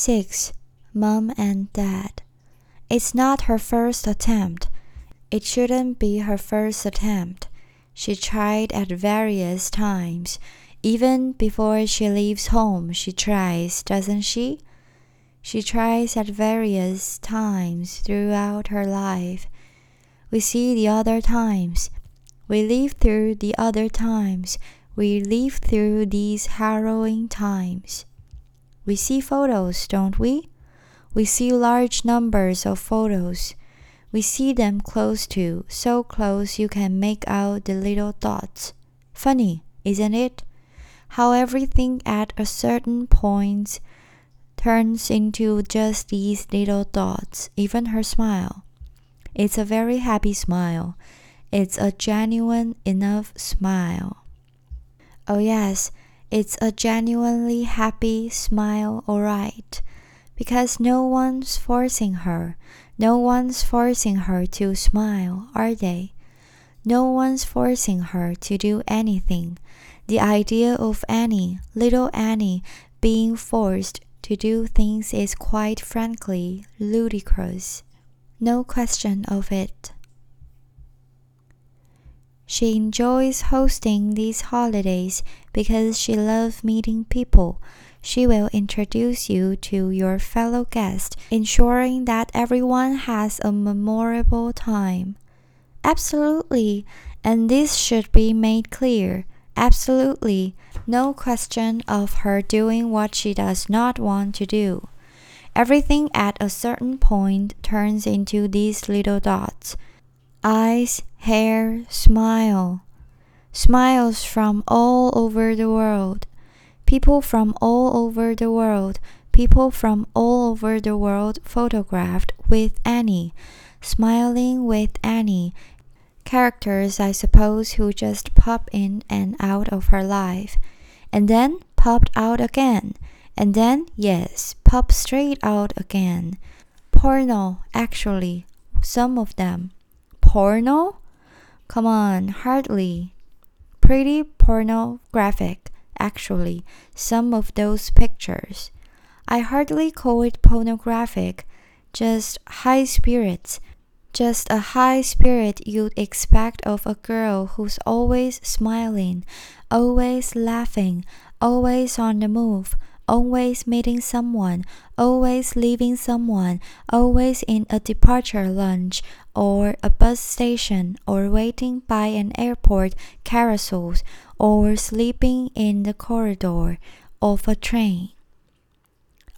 6. Mom and Dad. It's not her first attempt. It shouldn't be her first attempt. She tried at various times. Even before she leaves home, she tries, doesn't she? She tries at various times throughout her life. We see the other times. We live through the other times. We live through these harrowing times. We see photos, don't we? We see large numbers of photos. We see them close to, so close you can make out the little dots. Funny, isn't it? How everything at a certain point turns into just these little dots, even her smile. It's a very happy smile. It's a genuine enough smile. Oh, yes, it's a genuinely happy smile, alright. Because no one's forcing her. No one's forcing her to smile, are they? No one's forcing her to do anything. The idea of Annie, little Annie, being forced to do things is quite frankly ludicrous. No question of it. She enjoys hosting these holidays because she loves meeting people. She will introduce you to your fellow guests, ensuring that everyone has a memorable time. Absolutely, and this should be made clear. Absolutely, no question of her doing what she does not want to do. Everything at a certain point turns into these little dots eyes, hair, smile. Smiles from all over the world. People from all over the world. People from all over the world photographed with Annie, smiling with Annie, characters, I suppose, who just pop in and out of her life, and then popped out again, and then, yes, pop straight out again. Porno, actually, some of them. Porno? Come on, hardly. Pretty pornographic, actually, some of those pictures. I hardly call it pornographic, just high spirits just a high spirit you'd expect of a girl who's always smiling, always laughing, always on the move, always meeting someone, always leaving someone, always in a departure lounge or a bus station or waiting by an airport carousel or sleeping in the corridor of a train.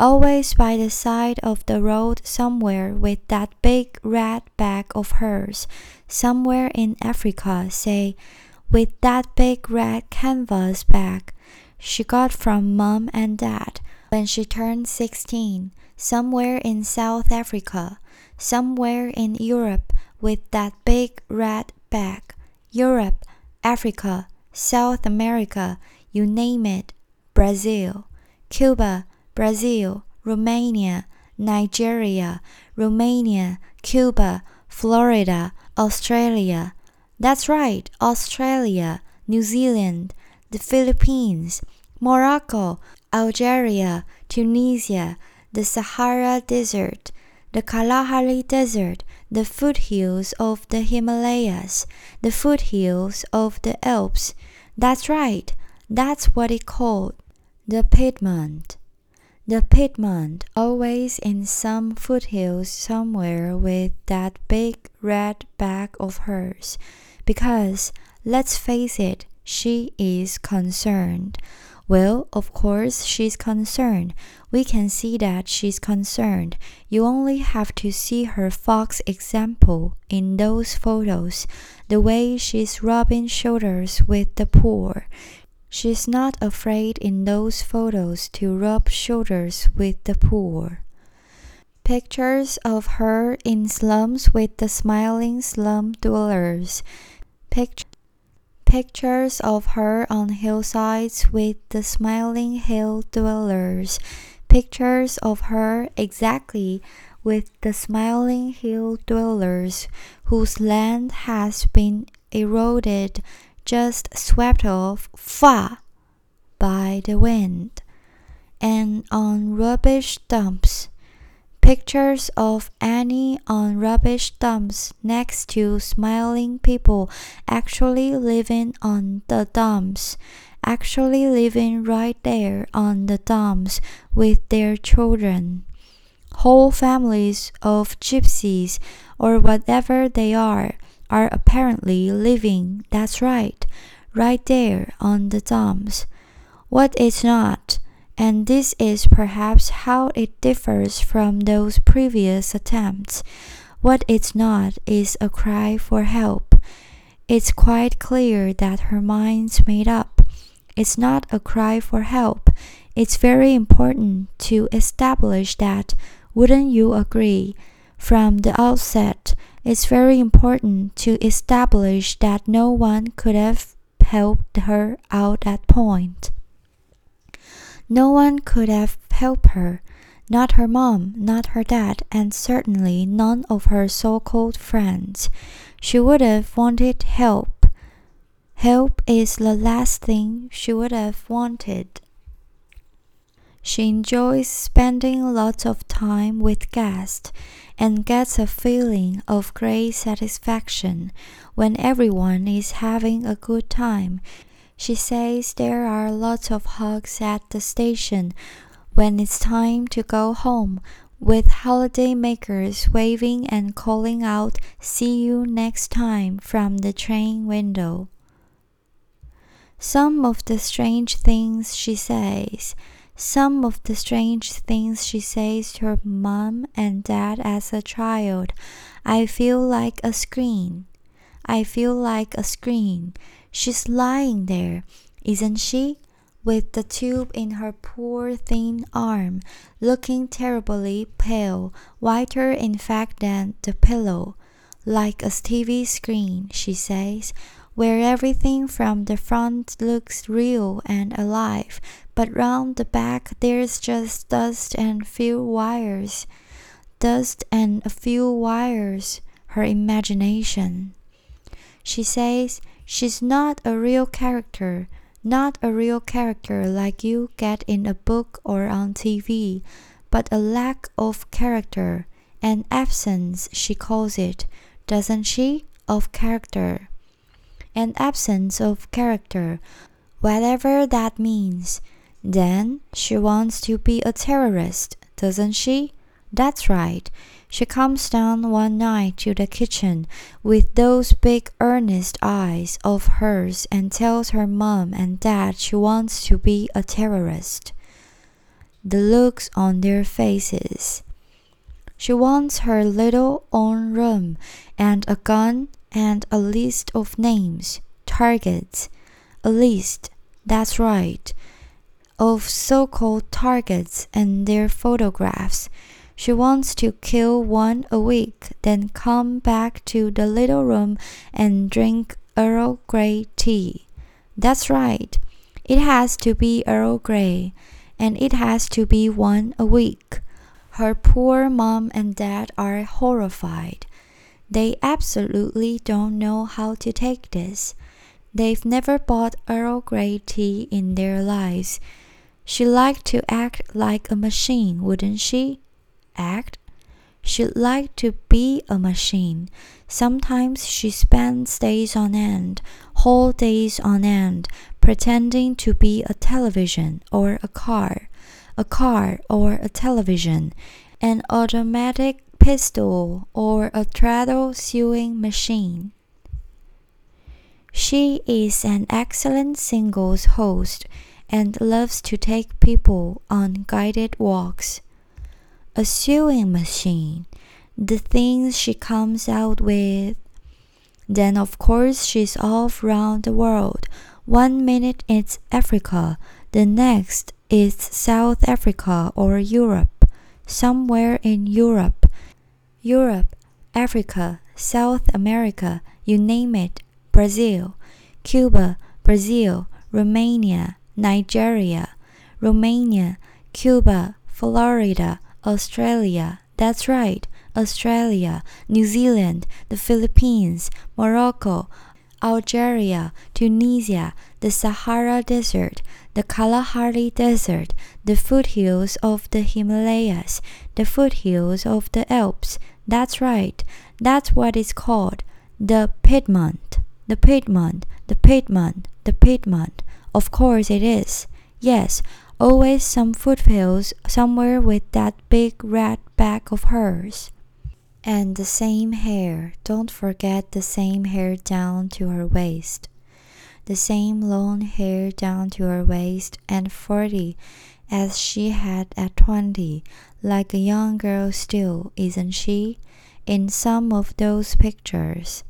Always by the side of the road somewhere with that big red bag of hers, somewhere in Africa, say, with that big red canvas bag she got from mom and dad when she turned 16, somewhere in South Africa, somewhere in Europe with that big red bag. Europe, Africa, South America, you name it, Brazil, Cuba, Brazil, Romania, Nigeria, Romania, Cuba, Florida, Australia. That's right, Australia, New Zealand, the Philippines, Morocco, Algeria, Tunisia, the Sahara Desert, the Kalahari Desert, the foothills of the Himalayas, the foothills of the Alps. That's right, that's what it called, the Piedmont. The Piedmont, always in some foothills somewhere with that big red bag of hers. Because, let's face it, she is concerned. Well, of course, she's concerned. We can see that she's concerned. You only have to see her fox example in those photos, the way she's rubbing shoulders with the poor. She's not afraid in those photos to rub shoulders with the poor. Pictures of her in slums with the smiling slum dwellers. Pict- pictures of her on hillsides with the smiling hill dwellers. Pictures of her exactly with the smiling hill dwellers whose land has been eroded just swept off far by the wind. and on rubbish dumps. Pictures of Annie on rubbish dumps next to smiling people actually living on the dumps, actually living right there on the dumps with their children. Whole families of gypsies, or whatever they are, are apparently living, that's right, right there on the dumps. What is not, and this is perhaps how it differs from those previous attempts. What it's not is a cry for help. It's quite clear that her mind's made up. It's not a cry for help. It's very important to establish that, wouldn't you agree? From the outset, it's very important to establish that no one could have helped her out at that point. No one could have helped her, not her mom, not her dad, and certainly none of her so called friends. She would have wanted help. Help is the last thing she would have wanted. She enjoys spending lots of time with guests and gets a feeling of great satisfaction when everyone is having a good time. She says there are lots of hugs at the station when it's time to go home, with holiday makers waving and calling out, See you next time from the train window. Some of the strange things she says, some of the strange things she says to her mom and dad as a child, I feel like a screen. I feel like a screen. She's lying there, isn't she? With the tube in her poor thin arm, looking terribly pale, whiter in fact than the pillow. Like a TV screen, she says, where everything from the front looks real and alive, but round the back there's just dust and few wires. Dust and a few wires, her imagination. She says She's not a real character, not a real character like you get in a book or on TV, but a lack of character, an absence, she calls it, doesn't she, of character? An absence of character, whatever that means. Then she wants to be a terrorist, doesn't she? That's right. She comes down one night to the kitchen with those big earnest eyes of hers and tells her mom and dad she wants to be a terrorist. The looks on their faces. She wants her little own room and a gun and a list of names, targets, a list, that's right, of so called targets and their photographs. She wants to kill one a week, then come back to the little room and drink Earl Grey tea. That's right. It has to be Earl Grey, and it has to be one a week. Her poor mom and dad are horrified. They absolutely don't know how to take this. They've never bought Earl Grey tea in their lives. She liked to act like a machine, wouldn't she? Act. She'd like to be a machine. Sometimes she spends days on end, whole days on end, pretending to be a television or a car, a car or a television, an automatic pistol or a treadle sewing machine. She is an excellent singles host and loves to take people on guided walks a sewing machine, the things she comes out with. Then, of course, she's off round the world. One minute it's Africa, the next it's South Africa or Europe, somewhere in Europe. Europe, Africa, South America, you name it, Brazil, Cuba, Brazil, Romania, Nigeria, Romania, Cuba, Florida, Australia, that's right, Australia, New Zealand, the Philippines, Morocco, Algeria, Tunisia, the Sahara Desert, the Kalahari Desert, the foothills of the Himalayas, the foothills of the Alps. That's right, that's what it's called. The Piedmont, the Piedmont, the Piedmont, the Piedmont. Of course it is. Yes, always some foothills somewhere with that big red back of hers. And the same hair, don't forget the same hair down to her waist. The same long hair down to her waist and forty as she had at twenty, like a young girl still, isn't she? In some of those pictures.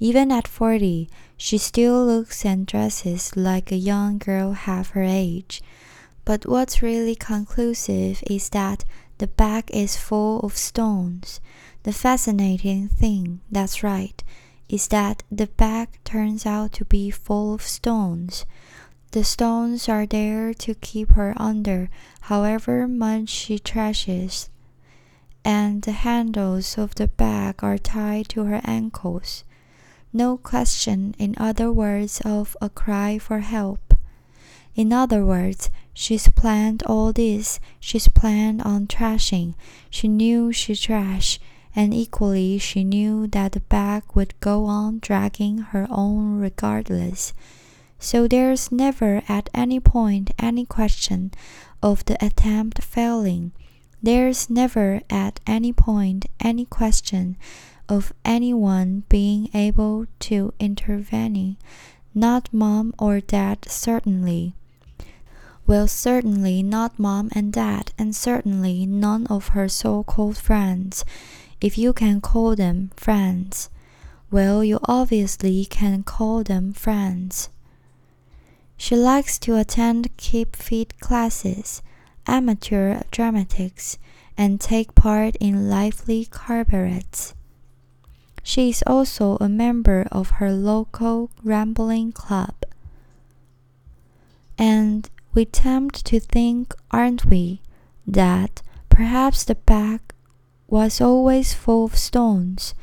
Even at forty, she still looks and dresses like a young girl half her age. But what's really conclusive is that the bag is full of stones. The fascinating thing, that's right, is that the bag turns out to be full of stones. The stones are there to keep her under, however much she trashes, and the handles of the bag are tied to her ankles. No question, in other words, of a cry for help. In other words, she's planned all this, she's planned on trashing. She knew she'd trash and equally she knew that the bag would go on dragging her own regardless. So there's never at any point any question of the attempt failing. There's never at any point any question of anyone being able to intervene. Not mom or dad, certainly. Well, certainly not mom and dad, and certainly none of her so called friends if you can call them friends. Well, you obviously can call them friends. She likes to attend keep fit classes, amateur dramatics, and take part in lively cabarets. She is also a member of her local rambling club. And we tempt to think, aren't we, that perhaps the bag was always full of stones,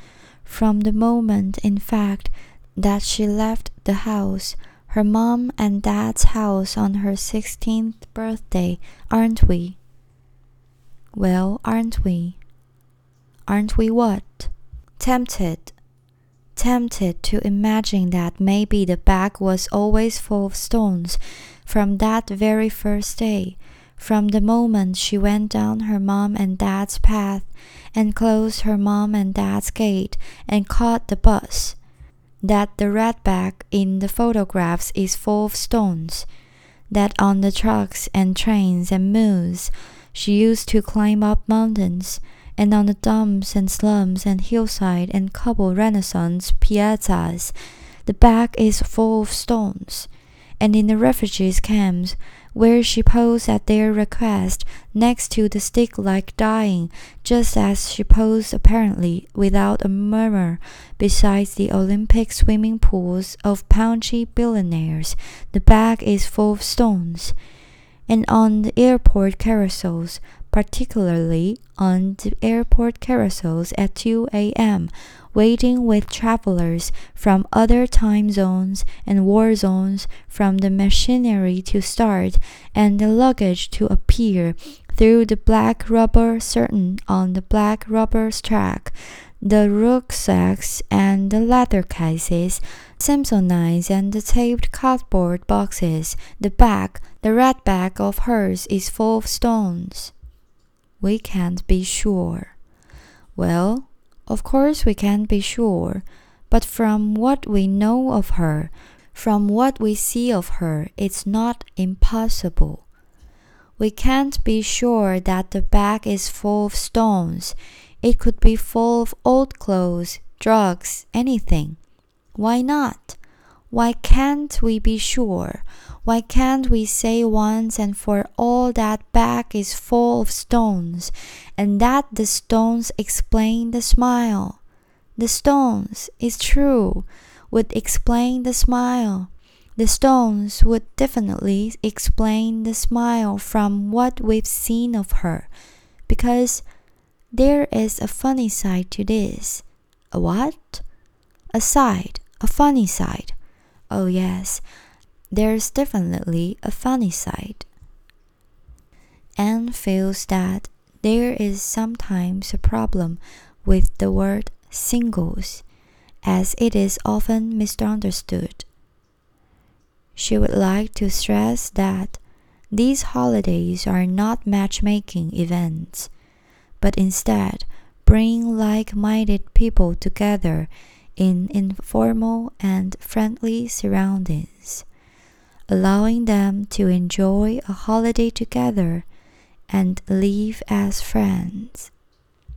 from the moment, in fact, that she left the house, her mom and dad's house on her sixteenth birthday, aren't we? Well, aren't we? Aren't we what? Tempted. Tempted to imagine that maybe the bag was always full of stones from that very first day from the moment she went down her mom and dad's path and closed her mom and dad's gate and caught the bus, that the red bag in the photographs is full of stones, that on the trucks and trains and mules she used to climb up mountains, and on the dumps and slums and hillside and cobble renaissance piazzas, the bag is full of stones, and in the refugees' camps where she posed at their request next to the stick like dying, just as she posed apparently without a murmur beside the Olympic swimming pools of paunchy billionaires. The bag is full of stones. And on the airport carousels, particularly on the airport carousels at 2 a.m., waiting with travelers from other time zones and war zones from the machinery to start and the luggage to appear through the black rubber curtain on the black rubber track, the rucksacks and the leather cases, Samsonite and the taped cardboard boxes, the bag, the red bag of hers is full of stones. We can't be sure. Well, of course, we can't be sure, but from what we know of her, from what we see of her, it's not impossible. We can't be sure that the bag is full of stones. It could be full of old clothes, drugs, anything. Why not? Why can't we be sure? Why can't we say once and for all that bag is full of stones, and that the stones explain the smile? The stones, it's true, would explain the smile. The stones would definitely explain the smile from what we've seen of her, because there is a funny side to this. A what? A side, A funny side. Oh, yes, there's definitely a funny side. Anne feels that there is sometimes a problem with the word singles, as it is often misunderstood. She would like to stress that these holidays are not matchmaking events, but instead bring like minded people together in informal and friendly surroundings, allowing them to enjoy a holiday together and live as friends.